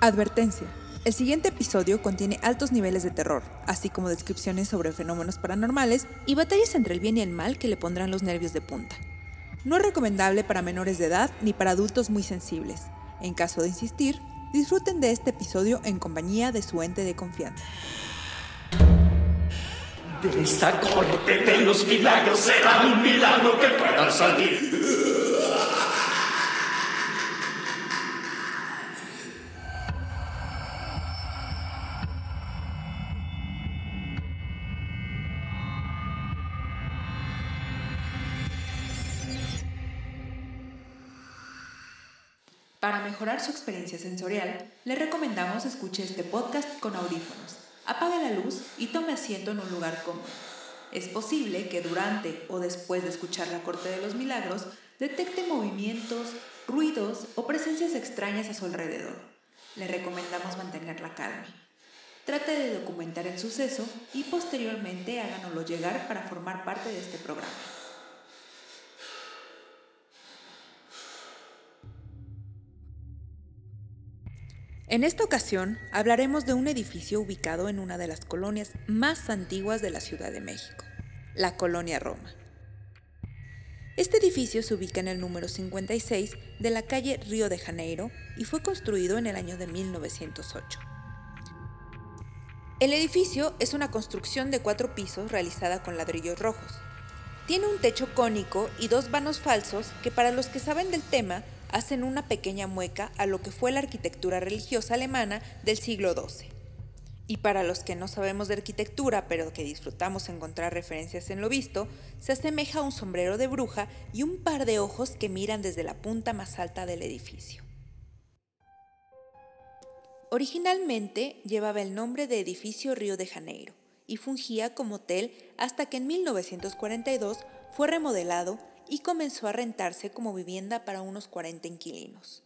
Advertencia. El siguiente episodio contiene altos niveles de terror, así como descripciones sobre fenómenos paranormales y batallas entre el bien y el mal que le pondrán los nervios de punta. No es recomendable para menores de edad ni para adultos muy sensibles. En caso de insistir, disfruten de este episodio en compañía de su ente de confianza. De esta corte de los milagros será un milagro que pueda salir. Mejorar su experiencia sensorial, le recomendamos escuche este podcast con audífonos, apague la luz y tome asiento en un lugar cómodo. Es posible que durante o después de escuchar la Corte de los Milagros detecte movimientos, ruidos o presencias extrañas a su alrededor. Le recomendamos mantener la calma. Trate de documentar el suceso y posteriormente háganoslo llegar para formar parte de este programa. En esta ocasión hablaremos de un edificio ubicado en una de las colonias más antiguas de la Ciudad de México, la Colonia Roma. Este edificio se ubica en el número 56 de la calle Río de Janeiro y fue construido en el año de 1908. El edificio es una construcción de cuatro pisos realizada con ladrillos rojos. Tiene un techo cónico y dos vanos falsos que para los que saben del tema hacen una pequeña mueca a lo que fue la arquitectura religiosa alemana del siglo XII. Y para los que no sabemos de arquitectura, pero que disfrutamos encontrar referencias en lo visto, se asemeja a un sombrero de bruja y un par de ojos que miran desde la punta más alta del edificio. Originalmente llevaba el nombre de Edificio Río de Janeiro y fungía como hotel hasta que en 1942 fue remodelado y comenzó a rentarse como vivienda para unos 40 inquilinos.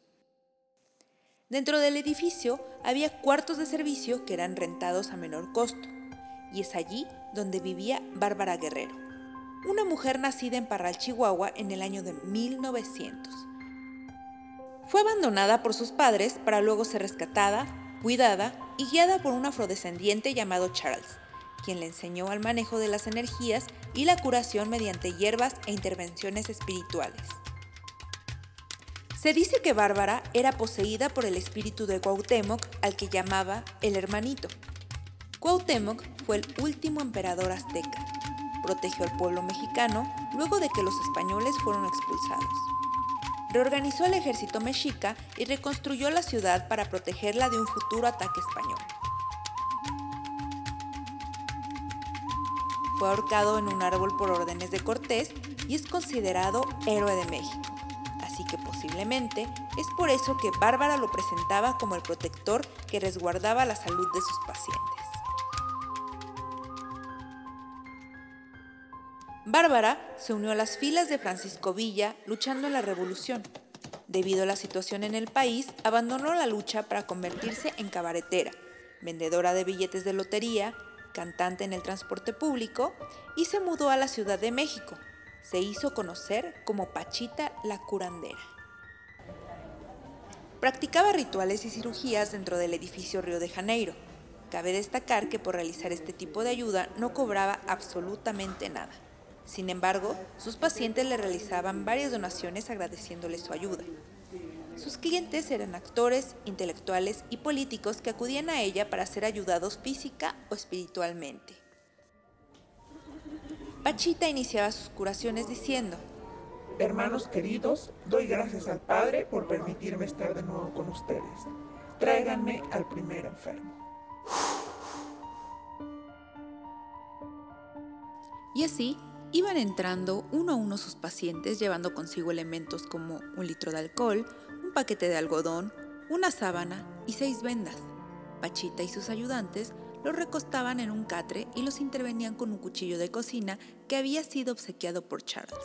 Dentro del edificio había cuartos de servicio que eran rentados a menor costo, y es allí donde vivía Bárbara Guerrero, una mujer nacida en Parral, Chihuahua, en el año de 1900. Fue abandonada por sus padres para luego ser rescatada, cuidada y guiada por un afrodescendiente llamado Charles, quien le enseñó al manejo de las energías y la curación mediante hierbas e intervenciones espirituales. Se dice que Bárbara era poseída por el espíritu de Cuauhtémoc al que llamaba el hermanito. Cuauhtémoc fue el último emperador azteca. Protegió al pueblo mexicano luego de que los españoles fueron expulsados. Reorganizó el ejército mexica y reconstruyó la ciudad para protegerla de un futuro ataque español. Fue ahorcado en un árbol por órdenes de Cortés y es considerado héroe de México. Así que posiblemente es por eso que Bárbara lo presentaba como el protector que resguardaba la salud de sus pacientes. Bárbara se unió a las filas de Francisco Villa luchando en la revolución. Debido a la situación en el país, abandonó la lucha para convertirse en cabaretera, vendedora de billetes de lotería, cantante en el transporte público, y se mudó a la Ciudad de México. Se hizo conocer como Pachita la curandera. Practicaba rituales y cirugías dentro del edificio Río de Janeiro. Cabe destacar que por realizar este tipo de ayuda no cobraba absolutamente nada. Sin embargo, sus pacientes le realizaban varias donaciones agradeciéndole su ayuda. Sus clientes eran actores, intelectuales y políticos que acudían a ella para ser ayudados física o espiritualmente. Pachita iniciaba sus curaciones diciendo, Hermanos queridos, doy gracias al Padre por permitirme estar de nuevo con ustedes. Tráiganme al primer enfermo. Y así iban entrando uno a uno sus pacientes llevando consigo elementos como un litro de alcohol, un paquete de algodón, una sábana y seis vendas. Pachita y sus ayudantes los recostaban en un catre y los intervenían con un cuchillo de cocina que había sido obsequiado por Charles.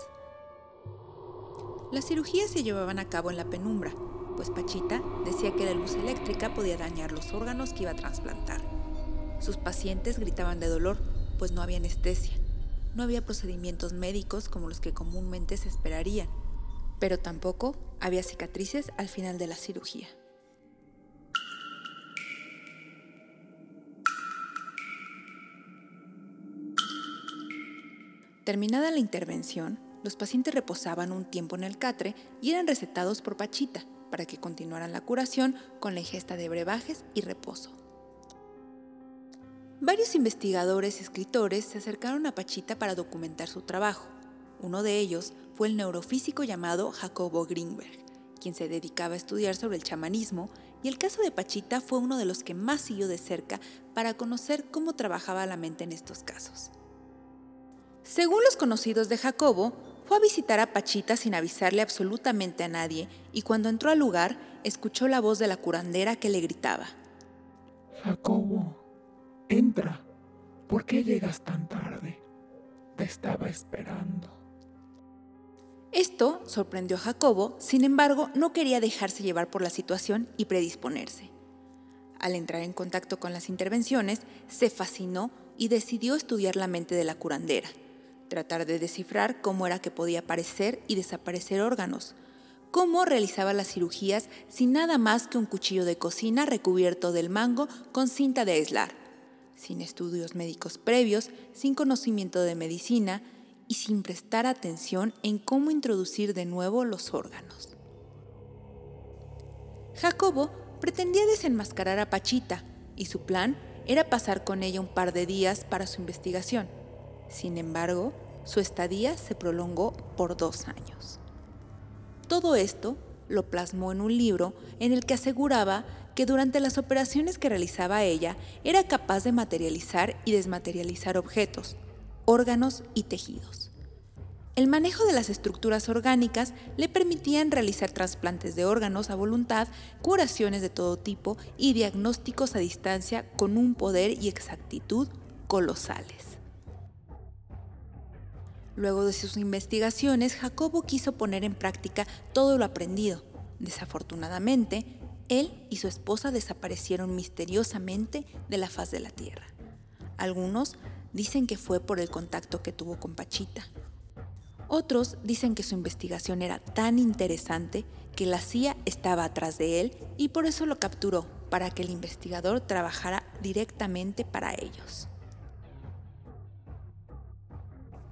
Las cirugías se llevaban a cabo en la penumbra, pues Pachita decía que la luz eléctrica podía dañar los órganos que iba a trasplantar. Sus pacientes gritaban de dolor, pues no había anestesia. No había procedimientos médicos como los que comúnmente se esperarían pero tampoco había cicatrices al final de la cirugía. Terminada la intervención, los pacientes reposaban un tiempo en el catre y eran recetados por Pachita para que continuaran la curación con la ingesta de brebajes y reposo. Varios investigadores y escritores se acercaron a Pachita para documentar su trabajo. Uno de ellos, fue el neurofísico llamado Jacobo Greenberg, quien se dedicaba a estudiar sobre el chamanismo, y el caso de Pachita fue uno de los que más siguió de cerca para conocer cómo trabajaba la mente en estos casos. Según los conocidos de Jacobo, fue a visitar a Pachita sin avisarle absolutamente a nadie y cuando entró al lugar escuchó la voz de la curandera que le gritaba. Jacobo, entra. ¿Por qué llegas tan tarde? Te estaba esperando. Esto sorprendió a Jacobo, sin embargo, no quería dejarse llevar por la situación y predisponerse. Al entrar en contacto con las intervenciones, se fascinó y decidió estudiar la mente de la curandera tratar de descifrar cómo era que podía aparecer y desaparecer órganos, cómo realizaba las cirugías sin nada más que un cuchillo de cocina recubierto del mango con cinta de aislar, sin estudios médicos previos, sin conocimiento de medicina y sin prestar atención en cómo introducir de nuevo los órganos. Jacobo pretendía desenmascarar a Pachita y su plan era pasar con ella un par de días para su investigación. Sin embargo, su estadía se prolongó por dos años. Todo esto lo plasmó en un libro en el que aseguraba que durante las operaciones que realizaba ella era capaz de materializar y desmaterializar objetos, órganos y tejidos. El manejo de las estructuras orgánicas le permitían realizar trasplantes de órganos a voluntad, curaciones de todo tipo y diagnósticos a distancia con un poder y exactitud colosales. Luego de sus investigaciones, Jacobo quiso poner en práctica todo lo aprendido. Desafortunadamente, él y su esposa desaparecieron misteriosamente de la faz de la Tierra. Algunos dicen que fue por el contacto que tuvo con Pachita. Otros dicen que su investigación era tan interesante que la CIA estaba atrás de él y por eso lo capturó, para que el investigador trabajara directamente para ellos.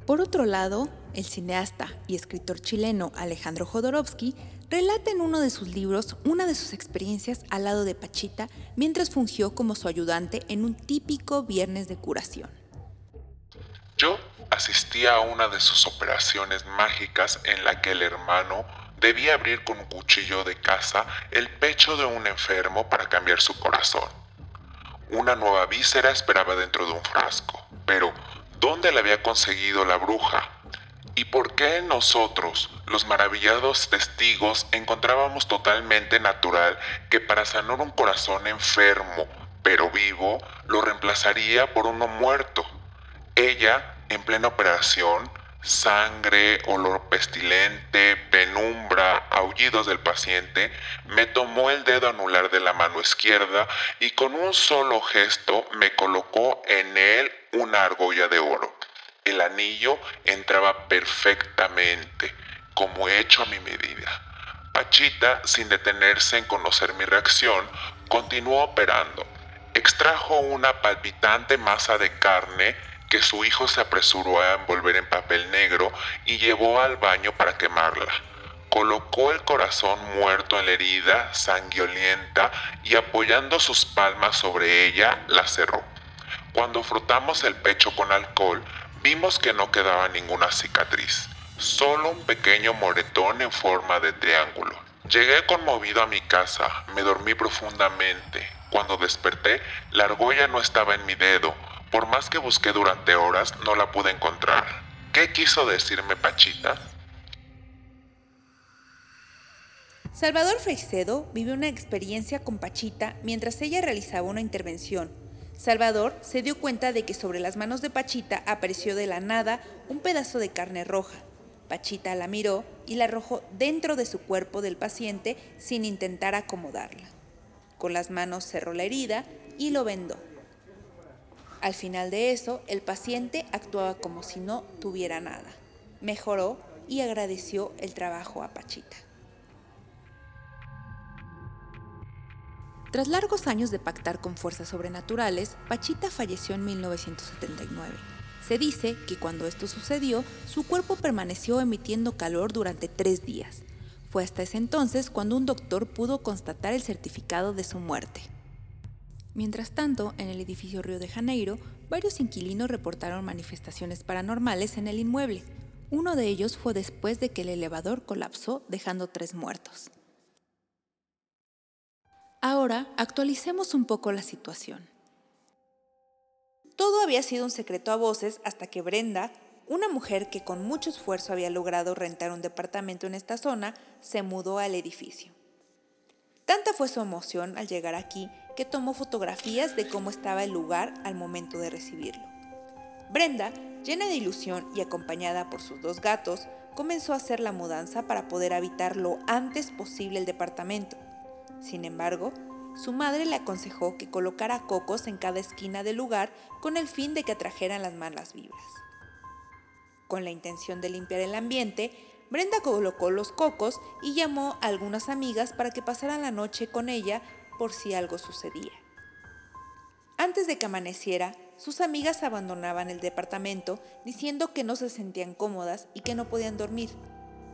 Por otro lado, el cineasta y escritor chileno Alejandro Jodorowsky relata en uno de sus libros una de sus experiencias al lado de Pachita mientras fungió como su ayudante en un típico viernes de curación. Yo asistí a una de sus operaciones mágicas en la que el hermano debía abrir con un cuchillo de caza el pecho de un enfermo para cambiar su corazón. Una nueva víscera esperaba dentro de un frasco, pero ¿Dónde la había conseguido la bruja? ¿Y por qué nosotros, los maravillados testigos, encontrábamos totalmente natural que para sanar un corazón enfermo, pero vivo, lo reemplazaría por uno muerto? Ella, en plena operación, sangre, olor pestilente, penumbra, aullidos del paciente, me tomó el dedo anular de la mano izquierda y con un solo gesto me colocó en él una argolla de oro. El anillo entraba perfectamente, como hecho a mi medida. Pachita, sin detenerse en conocer mi reacción, continuó operando. Extrajo una palpitante masa de carne que su hijo se apresuró a envolver en papel negro y llevó al baño para quemarla. Colocó el corazón muerto en la herida, sanguinolenta, y apoyando sus palmas sobre ella, la cerró. Cuando frotamos el pecho con alcohol, vimos que no quedaba ninguna cicatriz, solo un pequeño moretón en forma de triángulo. Llegué conmovido a mi casa, me dormí profundamente. Cuando desperté, la argolla no estaba en mi dedo. Por más que busqué durante horas, no la pude encontrar. ¿Qué quiso decirme Pachita? Salvador Freixedo vivió una experiencia con Pachita mientras ella realizaba una intervención Salvador se dio cuenta de que sobre las manos de Pachita apareció de la nada un pedazo de carne roja. Pachita la miró y la arrojó dentro de su cuerpo del paciente sin intentar acomodarla. Con las manos cerró la herida y lo vendó. Al final de eso, el paciente actuaba como si no tuviera nada. Mejoró y agradeció el trabajo a Pachita. Tras largos años de pactar con fuerzas sobrenaturales, Pachita falleció en 1979. Se dice que cuando esto sucedió, su cuerpo permaneció emitiendo calor durante tres días. Fue hasta ese entonces cuando un doctor pudo constatar el certificado de su muerte. Mientras tanto, en el edificio Río de Janeiro, varios inquilinos reportaron manifestaciones paranormales en el inmueble. Uno de ellos fue después de que el elevador colapsó dejando tres muertos. Ahora actualicemos un poco la situación. Todo había sido un secreto a voces hasta que Brenda, una mujer que con mucho esfuerzo había logrado rentar un departamento en esta zona, se mudó al edificio. Tanta fue su emoción al llegar aquí que tomó fotografías de cómo estaba el lugar al momento de recibirlo. Brenda, llena de ilusión y acompañada por sus dos gatos, comenzó a hacer la mudanza para poder habitar lo antes posible el departamento. Sin embargo, su madre le aconsejó que colocara cocos en cada esquina del lugar con el fin de que atrajeran las malas vibras. Con la intención de limpiar el ambiente, Brenda colocó los cocos y llamó a algunas amigas para que pasaran la noche con ella por si algo sucedía. Antes de que amaneciera, sus amigas abandonaban el departamento diciendo que no se sentían cómodas y que no podían dormir.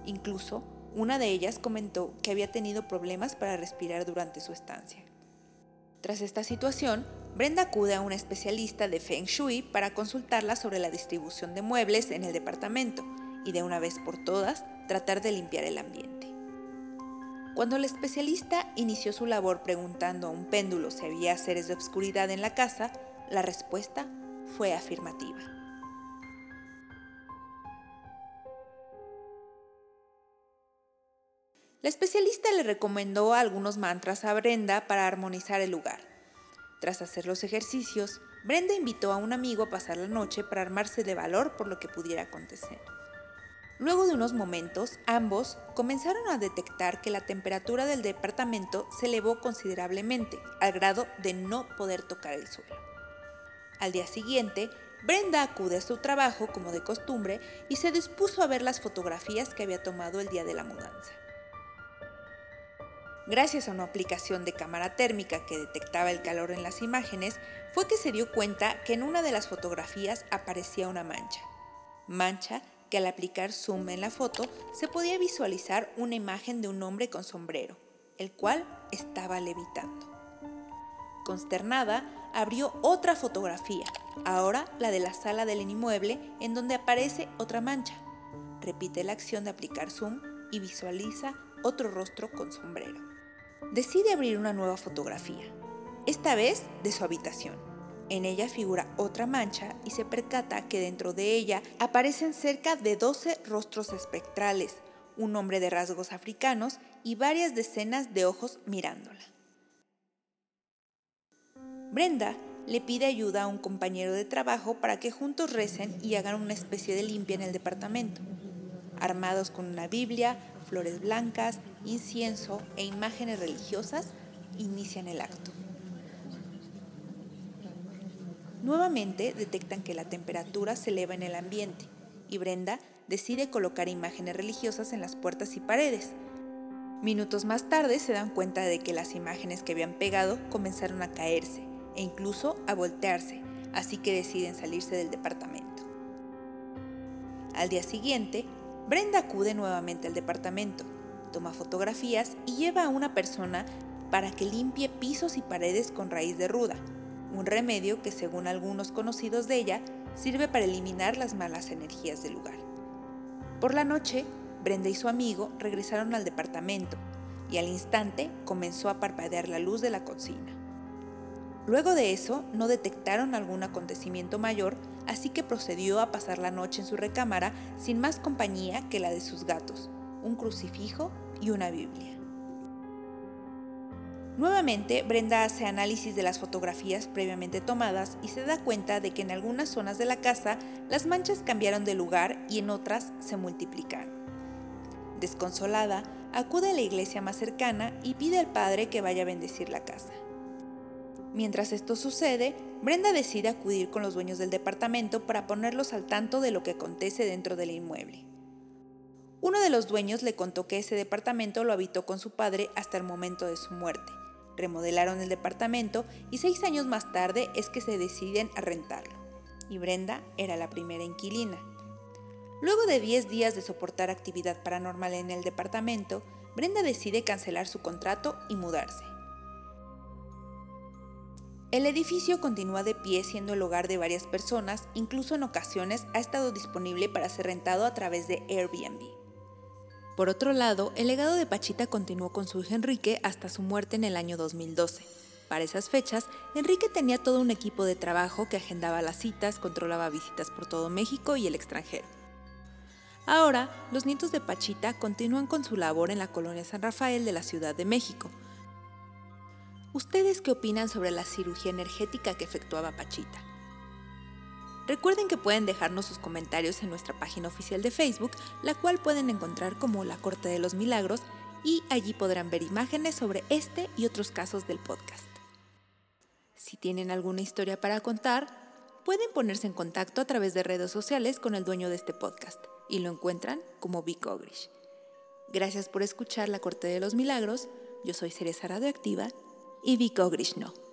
Incluso una de ellas comentó que había tenido problemas para respirar durante su estancia. Tras esta situación, Brenda acude a una especialista de Feng Shui para consultarla sobre la distribución de muebles en el departamento y de una vez por todas tratar de limpiar el ambiente. Cuando la especialista inició su labor preguntando a un péndulo si había seres de obscuridad en la casa, la respuesta fue afirmativa. La especialista le recomendó algunos mantras a Brenda para armonizar el lugar. Tras hacer los ejercicios, Brenda invitó a un amigo a pasar la noche para armarse de valor por lo que pudiera acontecer. Luego de unos momentos, ambos comenzaron a detectar que la temperatura del departamento se elevó considerablemente, al grado de no poder tocar el suelo. Al día siguiente, Brenda acude a su trabajo como de costumbre y se dispuso a ver las fotografías que había tomado el día de la mudanza. Gracias a una aplicación de cámara térmica que detectaba el calor en las imágenes, fue que se dio cuenta que en una de las fotografías aparecía una mancha. Mancha que al aplicar zoom en la foto se podía visualizar una imagen de un hombre con sombrero, el cual estaba levitando. Consternada, abrió otra fotografía, ahora la de la sala del inmueble en donde aparece otra mancha. Repite la acción de aplicar zoom y visualiza otro rostro con sombrero decide abrir una nueva fotografía, esta vez de su habitación. En ella figura otra mancha y se percata que dentro de ella aparecen cerca de 12 rostros espectrales, un hombre de rasgos africanos y varias decenas de ojos mirándola. Brenda le pide ayuda a un compañero de trabajo para que juntos recen y hagan una especie de limpia en el departamento. Armados con una Biblia, flores blancas, incienso e imágenes religiosas, inician el acto. Nuevamente detectan que la temperatura se eleva en el ambiente y Brenda decide colocar imágenes religiosas en las puertas y paredes. Minutos más tarde se dan cuenta de que las imágenes que habían pegado comenzaron a caerse e incluso a voltearse, así que deciden salirse del departamento. Al día siguiente, Brenda acude nuevamente al departamento, toma fotografías y lleva a una persona para que limpie pisos y paredes con raíz de ruda, un remedio que según algunos conocidos de ella sirve para eliminar las malas energías del lugar. Por la noche, Brenda y su amigo regresaron al departamento y al instante comenzó a parpadear la luz de la cocina. Luego de eso, no detectaron algún acontecimiento mayor, así que procedió a pasar la noche en su recámara sin más compañía que la de sus gatos, un crucifijo y una Biblia. Nuevamente, Brenda hace análisis de las fotografías previamente tomadas y se da cuenta de que en algunas zonas de la casa las manchas cambiaron de lugar y en otras se multiplicaron. Desconsolada, acude a la iglesia más cercana y pide al padre que vaya a bendecir la casa. Mientras esto sucede, Brenda decide acudir con los dueños del departamento para ponerlos al tanto de lo que acontece dentro del inmueble. Uno de los dueños le contó que ese departamento lo habitó con su padre hasta el momento de su muerte. Remodelaron el departamento y seis años más tarde es que se deciden a rentarlo. y Brenda era la primera inquilina. Luego de 10 días de soportar actividad paranormal en el departamento, Brenda decide cancelar su contrato y mudarse. El edificio continúa de pie siendo el hogar de varias personas, incluso en ocasiones ha estado disponible para ser rentado a través de Airbnb. Por otro lado, el legado de Pachita continuó con su hijo Enrique hasta su muerte en el año 2012. Para esas fechas, Enrique tenía todo un equipo de trabajo que agendaba las citas, controlaba visitas por todo México y el extranjero. Ahora, los nietos de Pachita continúan con su labor en la colonia San Rafael de la Ciudad de México, ¿Ustedes qué opinan sobre la cirugía energética que efectuaba Pachita? Recuerden que pueden dejarnos sus comentarios en nuestra página oficial de Facebook, la cual pueden encontrar como La Corte de los Milagros, y allí podrán ver imágenes sobre este y otros casos del podcast. Si tienen alguna historia para contar, pueden ponerse en contacto a través de redes sociales con el dueño de este podcast y lo encuentran como Vic Ogrish. Gracias por escuchar La Corte de los Milagros. Yo soy Cereza Radioactiva y. Hasta la próxima.